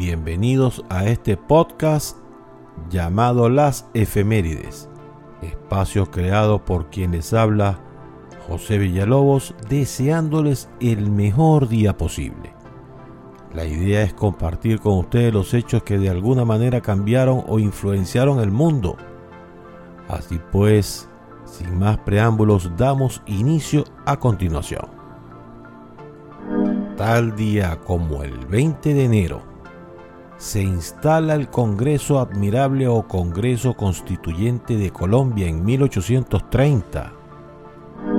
Bienvenidos a este podcast llamado Las Efemérides, espacio creado por quienes habla José Villalobos, deseándoles el mejor día posible. La idea es compartir con ustedes los hechos que de alguna manera cambiaron o influenciaron el mundo. Así pues, sin más preámbulos, damos inicio a continuación. Tal día como el 20 de enero, se instala el Congreso Admirable o Congreso Constituyente de Colombia en 1830.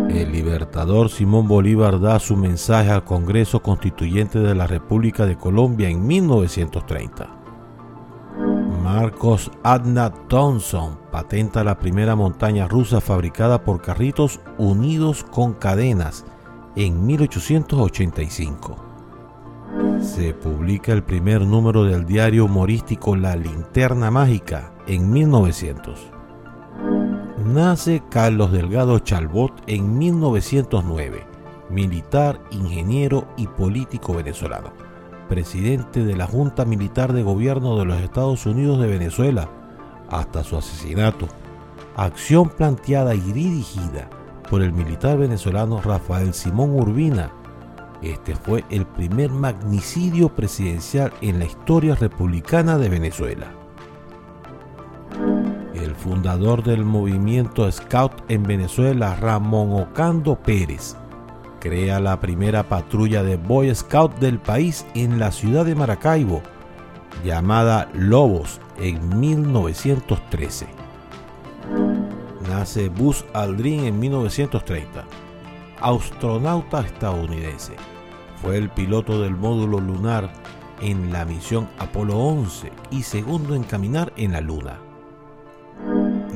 El libertador Simón Bolívar da su mensaje al Congreso Constituyente de la República de Colombia en 1930. Marcos Adna Thompson patenta la primera montaña rusa fabricada por carritos unidos con cadenas en 1885 se publica el primer número del diario humorístico La Linterna Mágica en 1900. Nace Carlos Delgado Chalbot en 1909, militar, ingeniero y político venezolano, presidente de la Junta Militar de Gobierno de los Estados Unidos de Venezuela hasta su asesinato. Acción planteada y dirigida por el militar venezolano Rafael Simón Urbina este fue el primer magnicidio presidencial en la historia republicana de Venezuela. El fundador del movimiento Scout en Venezuela, Ramón Ocando Pérez, crea la primera patrulla de Boy Scout del país en la ciudad de Maracaibo, llamada Lobos, en 1913. Nace Buzz Aldrin en 1930, astronauta estadounidense fue el piloto del módulo lunar en la misión Apolo 11 y segundo en caminar en la Luna.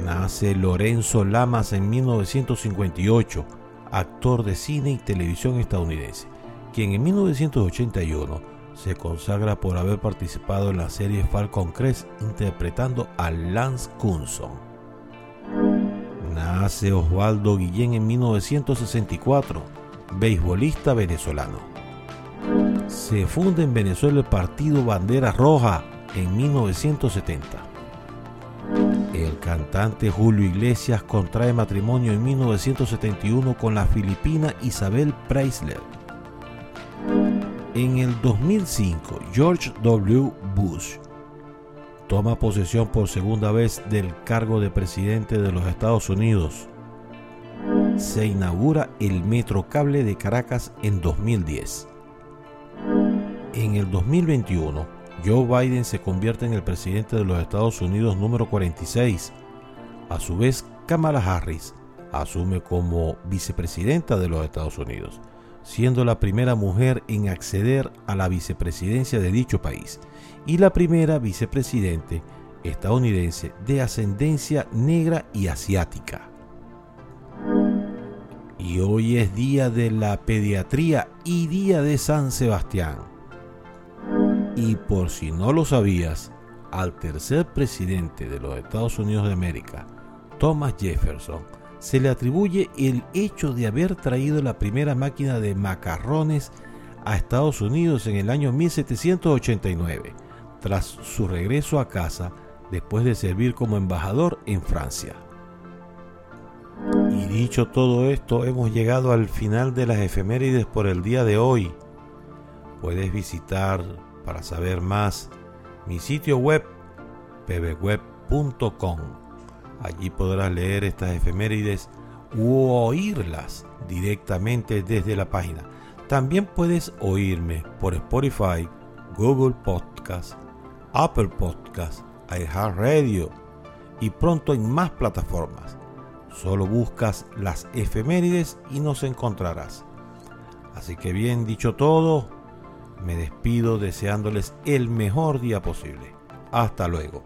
Nace Lorenzo Lamas en 1958, actor de cine y televisión estadounidense, quien en 1981 se consagra por haber participado en la serie Falcon Crest interpretando a Lance Kunson. Nace Osvaldo Guillén en 1964, beisbolista venezolano se funda en Venezuela el partido Bandera Roja en 1970. El cantante Julio Iglesias contrae matrimonio en 1971 con la filipina Isabel Preisler. En el 2005, George W. Bush toma posesión por segunda vez del cargo de presidente de los Estados Unidos. Se inaugura el Metrocable de Caracas en 2010 en el 2021, Joe Biden se convierte en el presidente de los Estados Unidos número 46. A su vez, Kamala Harris asume como vicepresidenta de los Estados Unidos, siendo la primera mujer en acceder a la vicepresidencia de dicho país y la primera vicepresidente estadounidense de ascendencia negra y asiática. Y hoy es día de la pediatría y día de San Sebastián. Y por si no lo sabías, al tercer presidente de los Estados Unidos de América, Thomas Jefferson, se le atribuye el hecho de haber traído la primera máquina de macarrones a Estados Unidos en el año 1789, tras su regreso a casa después de servir como embajador en Francia. Y dicho todo esto, hemos llegado al final de las efemérides por el día de hoy. Puedes visitar para saber más mi sitio web pbweb.com. Allí podrás leer estas efemérides u oírlas directamente desde la página. También puedes oírme por Spotify, Google Podcast, Apple Podcast, iHeartRadio y pronto en más plataformas. Solo buscas las efemérides y nos encontrarás. Así que bien dicho todo, me despido deseándoles el mejor día posible. Hasta luego.